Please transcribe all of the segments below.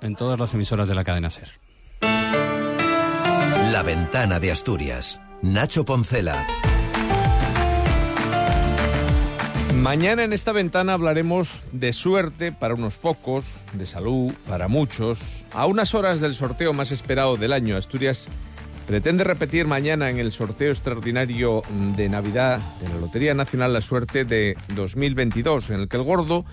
en todas las emisoras de la cadena SER. La ventana de Asturias. Nacho Poncela. Mañana en esta ventana hablaremos de suerte para unos pocos, de salud para muchos. A unas horas del sorteo más esperado del año, Asturias pretende repetir mañana en el sorteo extraordinario de Navidad de la Lotería Nacional la suerte de 2022, en el que el gordo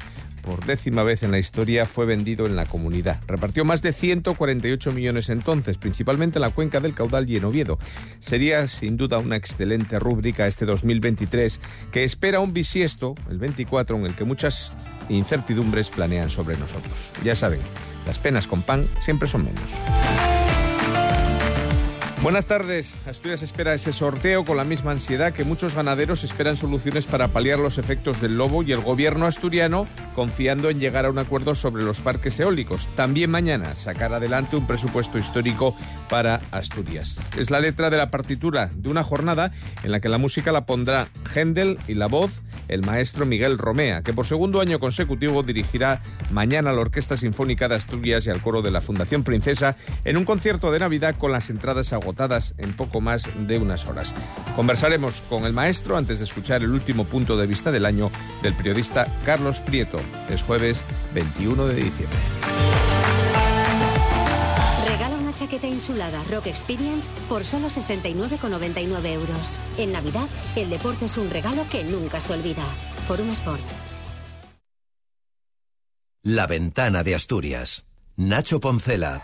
por décima vez en la historia fue vendido en la comunidad. Repartió más de 148 millones entonces, principalmente en la cuenca del Caudal y en Oviedo. Sería sin duda una excelente rúbrica este 2023 que espera un bisiesto, el 24, en el que muchas incertidumbres planean sobre nosotros. Ya saben, las penas con pan siempre son menos. Buenas tardes. Asturias espera ese sorteo con la misma ansiedad que muchos ganaderos esperan soluciones para paliar los efectos del lobo y el gobierno asturiano confiando en llegar a un acuerdo sobre los parques eólicos. También mañana sacar adelante un presupuesto histórico para Asturias. Es la letra de la partitura de una jornada en la que la música la pondrá Händel y la voz el maestro Miguel Romea, que por segundo año consecutivo dirigirá mañana a la Orquesta Sinfónica de Asturias y al coro de la Fundación Princesa en un concierto de Navidad con las entradas agotadas en poco más de unas horas. Conversaremos con el maestro antes de escuchar el último punto de vista del año del periodista Carlos Prieto. Es jueves 21 de diciembre chaqueta insulada Rock Experience por solo 69,99 euros. En Navidad, el deporte es un regalo que nunca se olvida. Forum Sport. La ventana de Asturias. Nacho Poncela.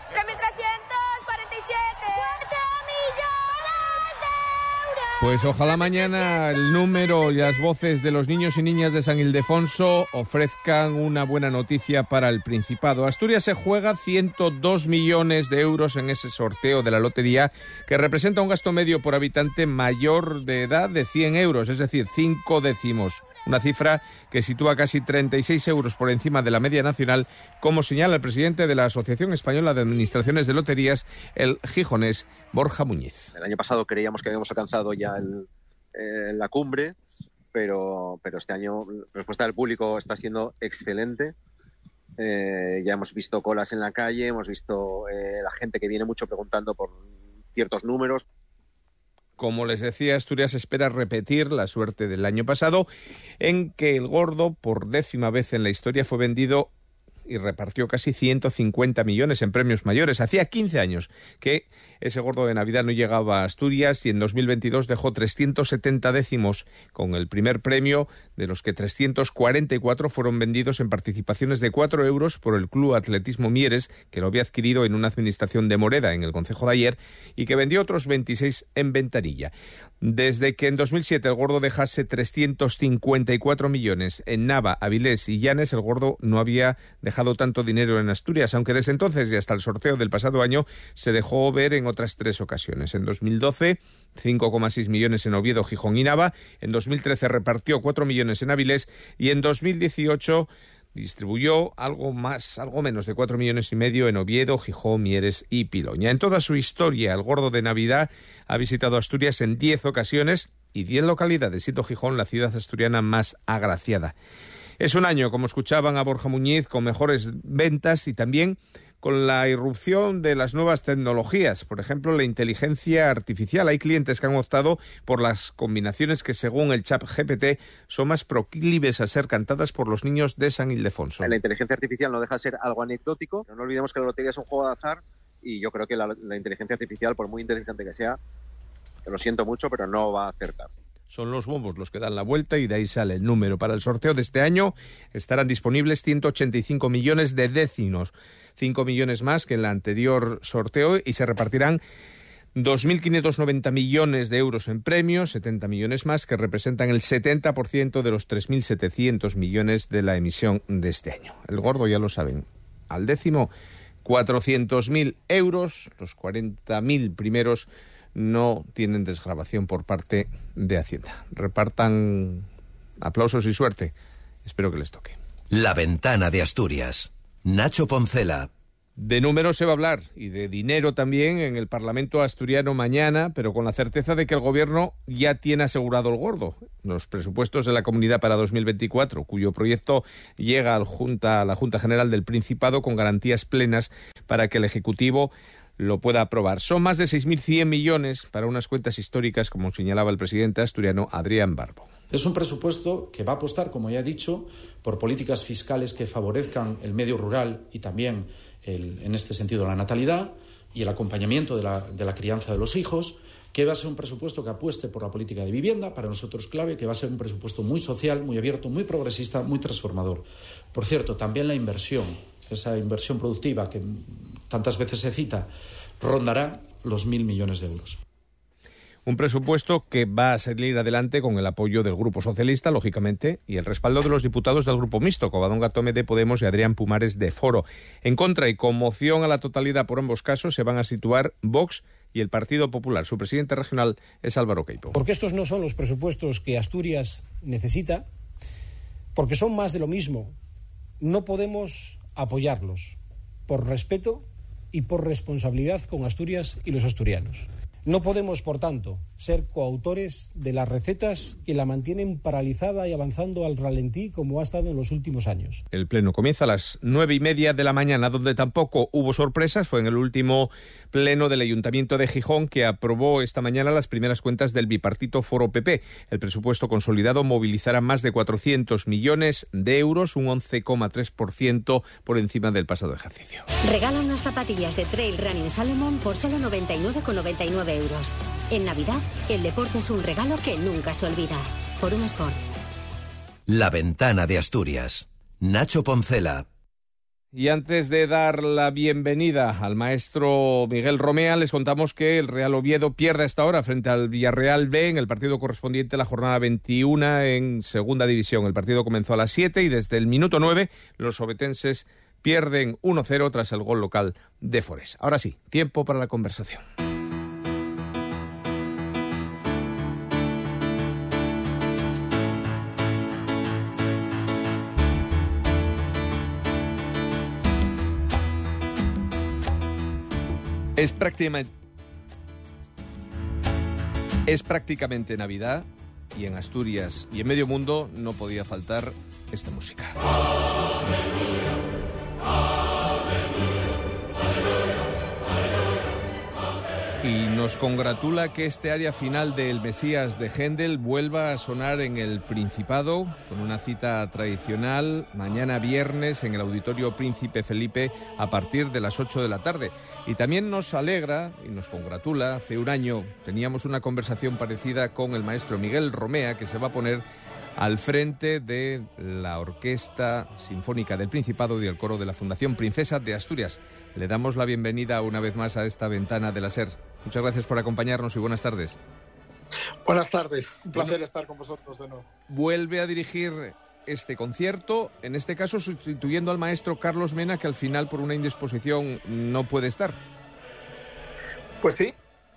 Pues ojalá mañana el número y las voces de los niños y niñas de San Ildefonso ofrezcan una buena noticia para el Principado. Asturias se juega 102 millones de euros en ese sorteo de la lotería que representa un gasto medio por habitante mayor de edad de 100 euros, es decir, cinco décimos una cifra que sitúa casi 36 euros por encima de la media nacional, como señala el presidente de la Asociación Española de Administraciones de Loterías, el gijonés Borja Muñiz. El año pasado creíamos que habíamos alcanzado ya eh, la cumbre, pero, pero este año la respuesta del público está siendo excelente. Eh, ya hemos visto colas en la calle, hemos visto eh, la gente que viene mucho preguntando por ciertos números, como les decía, Asturias espera repetir la suerte del año pasado, en que el gordo, por décima vez en la historia, fue vendido y repartió casi 150 millones en premios mayores. Hacía 15 años que ese gordo de Navidad no llegaba a Asturias y en 2022 dejó 370 décimos con el primer premio, de los que 344 fueron vendidos en participaciones de 4 euros por el Club Atletismo Mieres, que lo había adquirido en una administración de Moreda, en el Concejo de ayer, y que vendió otros 26 en Ventanilla. Desde que en 2007 el gordo dejase 354 millones en Nava, Avilés y Llanes, el gordo no había dejado tanto dinero en Asturias, aunque desde entonces y hasta el sorteo del pasado año se dejó ver en otras tres ocasiones. En 2012, 5,6 millones en Oviedo, Gijón y Nava. En 2013 repartió 4 millones en Avilés y en 2018 distribuyó algo más, algo menos de cuatro millones y medio en Oviedo, Gijón, Mieres y Piloña. En toda su historia, el gordo de Navidad ha visitado Asturias en diez ocasiones y diez localidades, siendo Gijón la ciudad asturiana más agraciada. Es un año, como escuchaban a Borja Muñiz, con mejores ventas y también con la irrupción de las nuevas tecnologías, por ejemplo, la inteligencia artificial. Hay clientes que han optado por las combinaciones que, según el chat GPT, son más proclives a ser cantadas por los niños de San Ildefonso. La inteligencia artificial no deja de ser algo anecdótico, no olvidemos que la lotería es un juego de azar y yo creo que la, la inteligencia artificial, por muy inteligente que sea, lo siento mucho, pero no va a acertar. Son los bombos los que dan la vuelta y de ahí sale el número. Para el sorteo de este año estarán disponibles 185 millones de décimos, 5 millones más que en el anterior sorteo y se repartirán 2.590 millones de euros en premios, 70 millones más, que representan el 70% de los 3.700 millones de la emisión de este año. El gordo ya lo saben. Al décimo, 400.000 euros, los 40.000 primeros no tienen desgrabación por parte de Hacienda. Repartan aplausos y suerte. Espero que les toque. La ventana de Asturias. Nacho Poncela. De números se va a hablar y de dinero también en el Parlamento asturiano mañana, pero con la certeza de que el Gobierno ya tiene asegurado el gordo. Los presupuestos de la comunidad para 2024, cuyo proyecto llega a la Junta General del Principado con garantías plenas para que el Ejecutivo lo pueda aprobar. Son más de 6.100 millones para unas cuentas históricas, como señalaba el presidente asturiano Adrián Barbo. Es un presupuesto que va a apostar, como ya he dicho, por políticas fiscales que favorezcan el medio rural y también en este sentido, la natalidad y el acompañamiento de la, de la crianza de los hijos, que va a ser un presupuesto que apueste por la política de vivienda, para nosotros clave, que va a ser un presupuesto muy social, muy abierto, muy progresista, muy transformador. Por cierto, también la inversión, esa inversión productiva que tantas veces se cita, rondará los mil millones de euros. Un presupuesto que va a salir adelante con el apoyo del Grupo Socialista, lógicamente, y el respaldo de los diputados del Grupo Mixto, Covadonga Tome de Podemos y Adrián Pumares de Foro. En contra y con moción a la totalidad por ambos casos se van a situar Vox y el Partido Popular. Su presidente regional es Álvaro Queipo. Porque estos no son los presupuestos que Asturias necesita, porque son más de lo mismo. No podemos apoyarlos por respeto y por responsabilidad con Asturias y los asturianos. No podemos, por tanto, ser coautores de las recetas que la mantienen paralizada y avanzando al ralentí como ha estado en los últimos años. El pleno comienza a las nueve y media de la mañana, donde tampoco hubo sorpresas. Fue en el último pleno del Ayuntamiento de Gijón que aprobó esta mañana las primeras cuentas del bipartito Foro PP. El presupuesto consolidado movilizará más de 400 millones de euros, un 11,3% por encima del pasado ejercicio. Regalan unas zapatillas de Trail Running Salomon por solo 99,99 euros. En Navidad, el deporte es un regalo que nunca se olvida. Por un Sport. La ventana de Asturias. Nacho Poncela. Y antes de dar la bienvenida al maestro Miguel Romea, les contamos que el Real Oviedo pierde esta hora frente al Villarreal B en el partido correspondiente a la jornada 21 en Segunda División. El partido comenzó a las 7 y desde el minuto 9 los obetenses pierden 1-0 tras el gol local de Forés. Ahora sí, tiempo para la conversación. Es prácticamente. Navidad y en Asturias y en medio mundo no podía faltar esta música. Y nos congratula que este área final del Mesías de Händel vuelva a sonar en el Principado, con una cita tradicional mañana viernes en el Auditorio Príncipe Felipe a partir de las 8 de la tarde. Y también nos alegra y nos congratula, hace un año teníamos una conversación parecida con el maestro Miguel Romea, que se va a poner al frente de la Orquesta Sinfónica del Principado y el coro de la Fundación Princesa de Asturias. Le damos la bienvenida una vez más a esta ventana de la SER. Muchas gracias por acompañarnos y buenas tardes. Buenas tardes, un placer estar con vosotros de nuevo. Vuelve a dirigir este concierto, en este caso sustituyendo al maestro Carlos Mena, que al final por una indisposición no puede estar. Pues sí,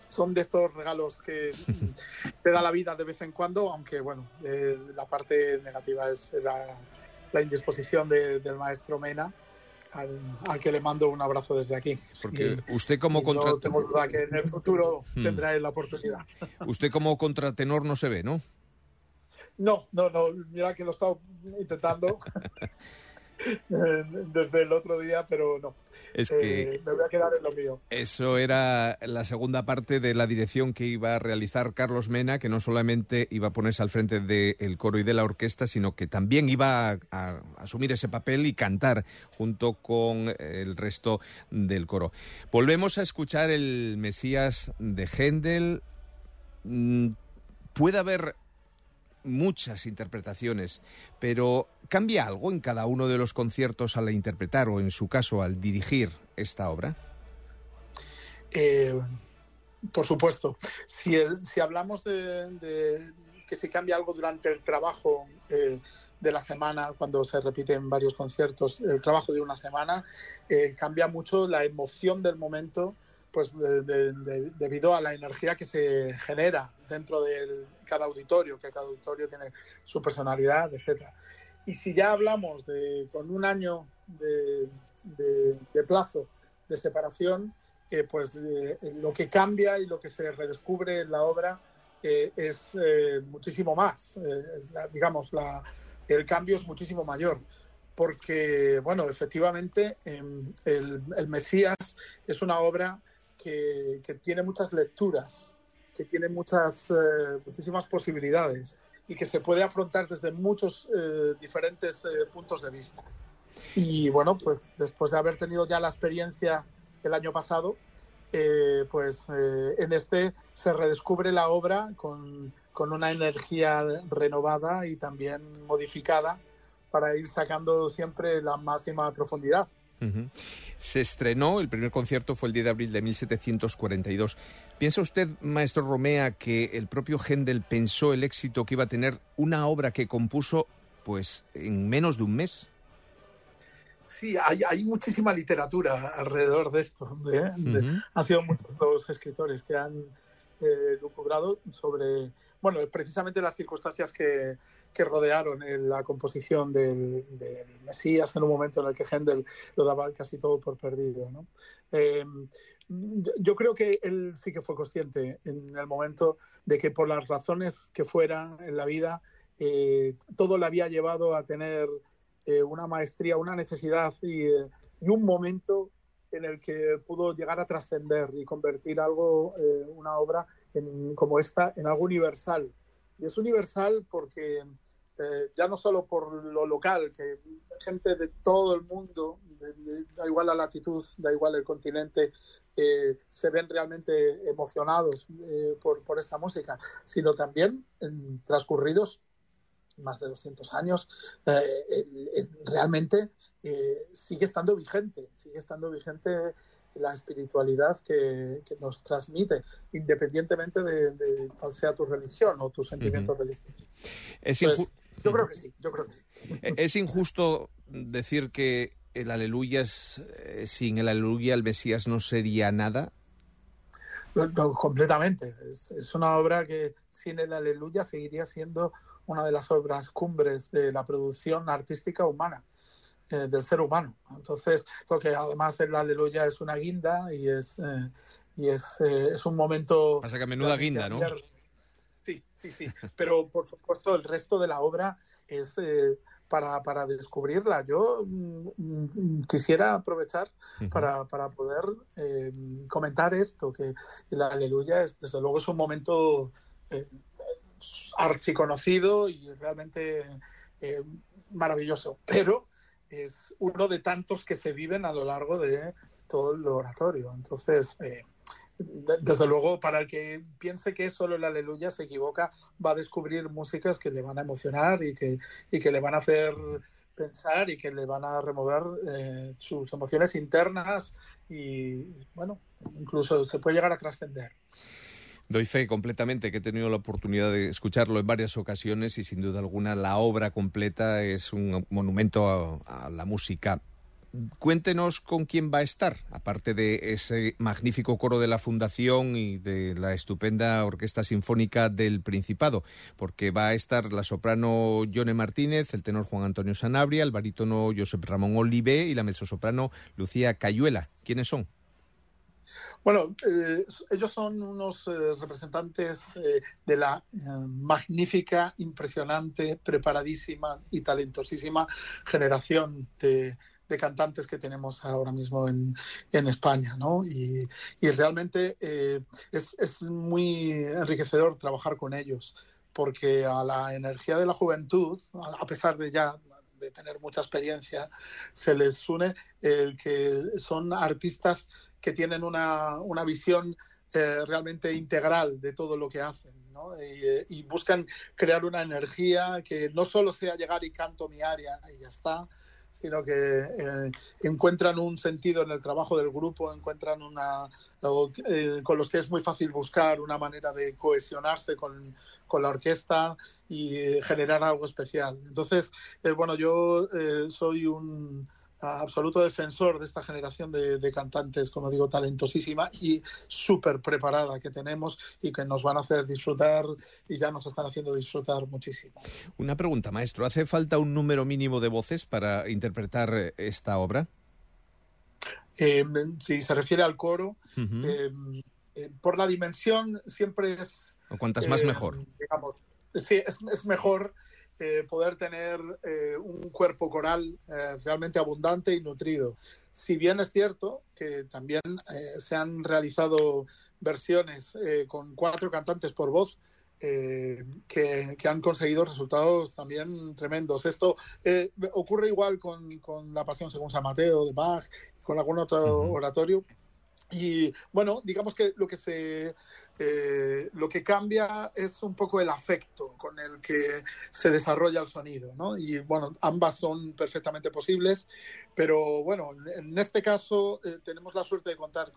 son de estos regalos que te da la vida de vez en cuando, aunque bueno, eh, la parte negativa es la, indisposición del maestro Mena. Al, que le mando un abrazo desde aquí. Porque usted como contra... No tengo duda que en el futuro hmm. tendrá la oportunidad. Usted como contratenor no se ve, ¿no? No, no, no. Mira que lo he estado intentando desde el otro día, pero no. Es que eh, me voy a quedar en lo mío. Eso era la segunda parte de la dirección que iba a realizar Carlos Mena, que no solamente iba a ponerse al frente del coro y de la orquesta, sino que también iba a, a, asumir ese papel y cantar junto con el resto del coro. Volvemos a escuchar el Mesías de Händel. Mm, ¿Puede haber muchas interpretaciones, pero ¿cambia algo en cada uno de los conciertos al interpretar o en su caso al dirigir esta obra? Eh, por supuesto. Si, si hablamos de, que se cambia algo durante el trabajo eh, de la semana, cuando se repiten varios conciertos, el trabajo de una semana, eh, cambia mucho la emoción del momento pues debido a la energía que se genera dentro de cada auditorio, que cada auditorio tiene su personalidad, etcétera. Y si ya hablamos de con un año de, plazo separación, pues lo que cambia y lo que se redescubre en la obra es muchísimo más. digamos, la, el cambio es muchísimo mayor porque, bueno, efectivamente, em, el, Mesías es una obra que, tiene muchas lecturas, que tiene muchas, eh, muchísimas posibilidades y que se puede afrontar desde muchos eh, diferentes eh, puntos de vista. Y bueno, pues después de haber tenido ya la experiencia el año pasado, pues en este se redescubre la obra con, con una energía renovada y también modificada para ir sacando siempre la máxima profundidad. Se estrenó, el primer concierto fue el 10 de abril de 1742. ¿Piensa usted, maestro Romea, que el propio Händel pensó el éxito que iba a tener una obra que compuso pues en menos de un mes? Sí, hay, muchísima literatura alrededor de esto. ¿eh? han sido muchos los escritores que han eh, lucubrado sobre bueno, precisamente las circunstancias que, rodearon la composición del, Mesías en un momento en el que Händel lo daba casi todo por perdido. Eh, yo creo que él sí que fue consciente en el momento de que por las razones que fueran en la vida, eh, todo le había llevado a tener eh, una maestría, una necesidad y, y, un momento en el que pudo llegar a trascender y convertir algo, una obra, como esta en algo universal. Y es universal porque eh, ya no solo por lo local, que gente de todo el mundo, da igual la latitud, da igual el continente, eh, se ven realmente emocionados eh, por, por, esta música, sino también en transcurridos más de 200 años, realmente sigue estando vigente, sigue estando vigente la espiritualidad que, nos transmite, independientemente de, cuál sea tu religión o tu sentimiento religioso. Es pues, yo creo que sí, yo creo que sí. ¿Es injusto decir que el aleluya es, eh, sin el aleluya el Mesías no sería nada? completamente. Es, es, una obra que sin el aleluya seguiría siendo una de las obras cumbres de la producción artística humana. Eh, del ser humano. Entonces, porque además el aleluya es una guinda y es, eh, y es, eh, es un momento... Pasa que menuda guinda, ¿no? Sí, sí, sí. Pero por supuesto el resto de la obra es para, para descubrirla. Yo mm, mm, quisiera aprovechar para, para, poder comentar esto, que el aleluya es, desde luego es un momento archiconocido y realmente maravilloso. Pero es uno de tantos que se viven a lo largo de todo el oratorio. Entonces, eh, desde luego, para el que piense que solo el aleluya se equivoca, va a descubrir músicas que le van a emocionar y que, y que le van a hacer pensar y que le van a remover eh, sus emociones internas y, bueno, incluso se puede llegar a trascender. Doy fe completamente que he tenido la oportunidad de escucharlo en varias ocasiones y sin duda alguna la obra completa es un monumento a, la música. Cuéntenos con quién va a estar, aparte de ese magnífico coro de la Fundación y de la estupenda Orquesta Sinfónica del Principado, porque va a estar la soprano Yone Martínez, el tenor Juan Antonio Sanabria, el barítono Josep Ramón Olivé y la mezzosoprano Lucía Cayuela. ¿Quiénes son? Bueno, eh, ellos son unos eh, representantes eh, de la magnífica, impresionante, preparadísima y talentosísima generación de, cantantes que tenemos ahora mismo en, España, ¿no? Y, realmente es, es, muy enriquecedor trabajar con ellos, porque a la energía de la juventud, a pesar de ya de tener mucha experiencia, se les une el que son artistas que tienen una, una visión eh, realmente integral de todo lo que hacen. eh, y, buscan crear una energía que no solo sea llegar y canto mi área y ya está, sino que eh, encuentran un sentido en el trabajo del grupo, encuentran una, con los que es muy fácil buscar una manera de cohesionarse con, con la orquesta y generar algo especial. Entonces, bueno, yo soy un absoluto defensor de esta generación de, cantantes, como digo, talentosísima y súper preparada que tenemos y que nos van a hacer disfrutar y ya nos están haciendo disfrutar muchísimo. Una pregunta, maestro. ¿Hace falta un número mínimo de voces para interpretar esta obra? Eh, si se refiere al coro, por la dimensión siempre es... O cuantas más mejor. Digamos, sí, es, mejor poder tener un cuerpo coral realmente abundante y nutrido. Si bien es cierto que también se han realizado versiones con cuatro cantantes por voz, eh, que, han conseguido resultados también tremendos. Esto eh, ocurre igual con, con, la Pasión según San Mateo de Bach, con algún otro oratorio. Y bueno, digamos que lo que se eh, lo que cambia es un poco el afecto con el que se desarrolla el sonido, ¿no? Y bueno, ambas son perfectamente posibles, pero bueno, en este caso eh, tenemos la suerte de contar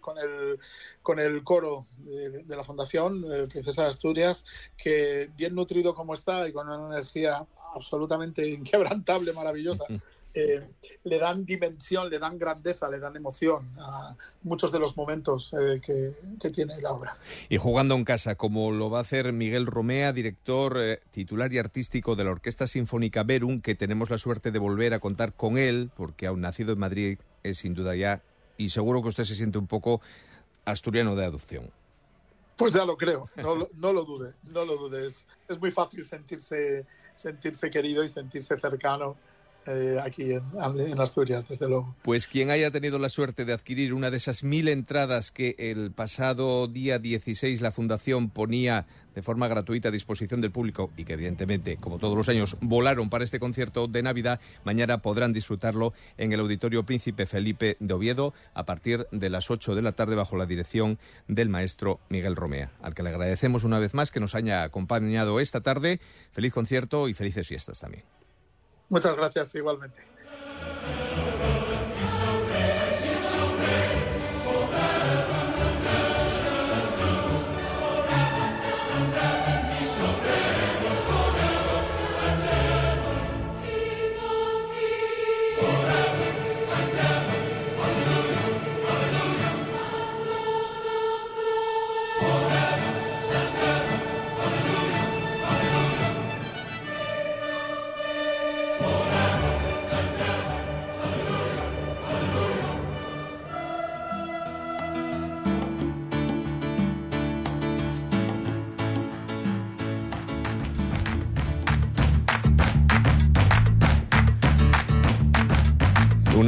con, el, con el coro de, la Fundación eh, Princesa de Asturias, que bien nutrido como está y con una energía absolutamente inquebrantable, maravillosa. Eh, le dan dimensión, le dan grandeza, le dan emoción a muchos de los momentos eh, que, tiene la obra. Y jugando en casa, como lo va a hacer Miguel Romea, director eh, titular y artístico de la Orquesta Sinfónica Verum, que tenemos la suerte de volver a contar con él, porque aún nacido en Madrid es sin duda ya, y seguro que usted se siente un poco asturiano de adopción. Pues ya lo creo, no, lo dude, no lo dudes. Es muy fácil sentirse, sentirse querido y sentirse cercano eh, aquí en, Asturias, desde luego. Pues quien haya tenido la suerte de adquirir una de esas mil entradas que el pasado día 16 la Fundación ponía de forma gratuita a disposición del público y que evidentemente, como todos los años, volaron para este concierto de Navidad, mañana podrán disfrutarlo en el Auditorio Príncipe Felipe de Oviedo a partir de las 8 de la tarde bajo la dirección del maestro Miguel Romea, al que le agradecemos una vez más que nos haya acompañado esta tarde. Feliz concierto y felices fiestas también. Muchas gracias igualmente.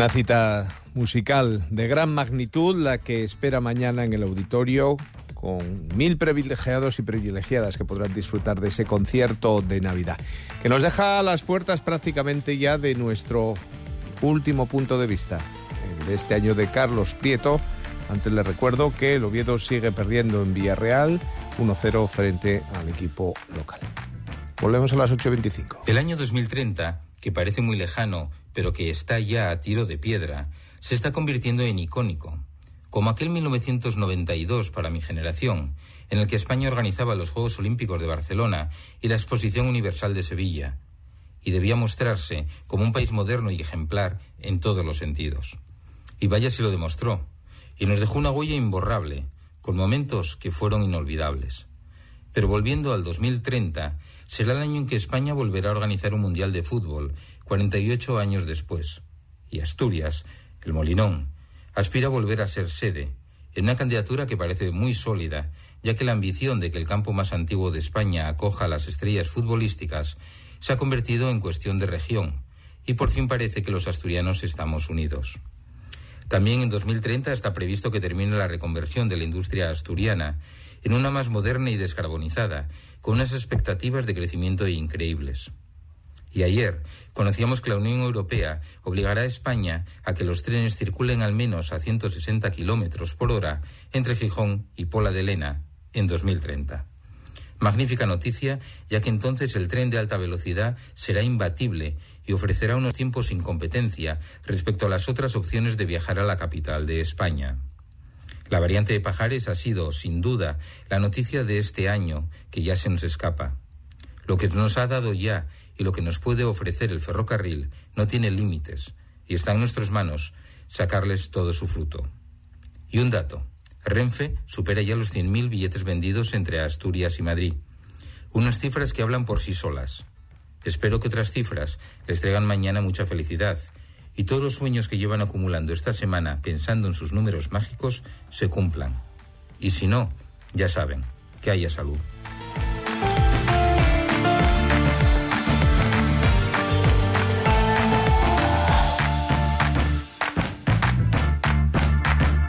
Una cita musical de gran magnitud, la que espera mañana en el auditorio, con mil privilegiados y privilegiadas que podrán disfrutar de ese concierto de Navidad, que nos deja a las puertas prácticamente ya de nuestro último punto de vista, de este año de Carlos Prieto. Antes le recuerdo que el Oviedo sigue perdiendo en Villarreal 1-0 frente al equipo local. Volvemos a las 8.25. El año 2030, que parece muy lejano pero que está ya a tiro de piedra, se está convirtiendo en icónico, como aquel 1992 para mi generación, en el que España organizaba los Juegos Olímpicos de Barcelona y la Exposición Universal de Sevilla, y debía mostrarse como un país moderno y ejemplar en todos los sentidos. Y vaya si lo demostró, y nos dejó una huella imborrable, con momentos que fueron inolvidables. Pero volviendo al 2030, será el año en que España volverá a organizar un Mundial de Fútbol 48 años después. Y Asturias, el Molinón, aspira a volver a ser sede, en una candidatura que parece muy sólida, ya que la ambición de que el campo más antiguo de España acoja a las estrellas futbolísticas se ha convertido en cuestión de región, y por fin parece que los asturianos estamos unidos. También en 2030 está previsto que termine la reconversión de la industria asturiana en una más moderna y descarbonizada, con unas expectativas de crecimiento increíbles. Y ayer conocíamos que la Unión Europea obligará a España a que los trenes circulen al menos a 160 kilómetros por hora entre Gijón y Pola de Lena en 2030. Magnífica noticia, ya que entonces el tren de alta velocidad será imbatible y ofrecerá unos tiempos sin competencia respecto a las otras opciones de viajar a la capital de España. La variante de Pajares ha sido, sin duda, la noticia de este año que ya se nos escapa. Lo que nos ha dado ya y lo que nos puede ofrecer el ferrocarril no tiene límites y está en nuestras manos sacarles todo su fruto. Y un dato. Renfe supera ya los 100.000 billetes vendidos entre Asturias y Madrid. Unas cifras que hablan por sí solas. Espero que otras cifras les traigan mañana mucha felicidad y todos los sueños que llevan acumulando esta semana pensando en sus números mágicos se cumplan. Y si no, ya saben, que haya salud.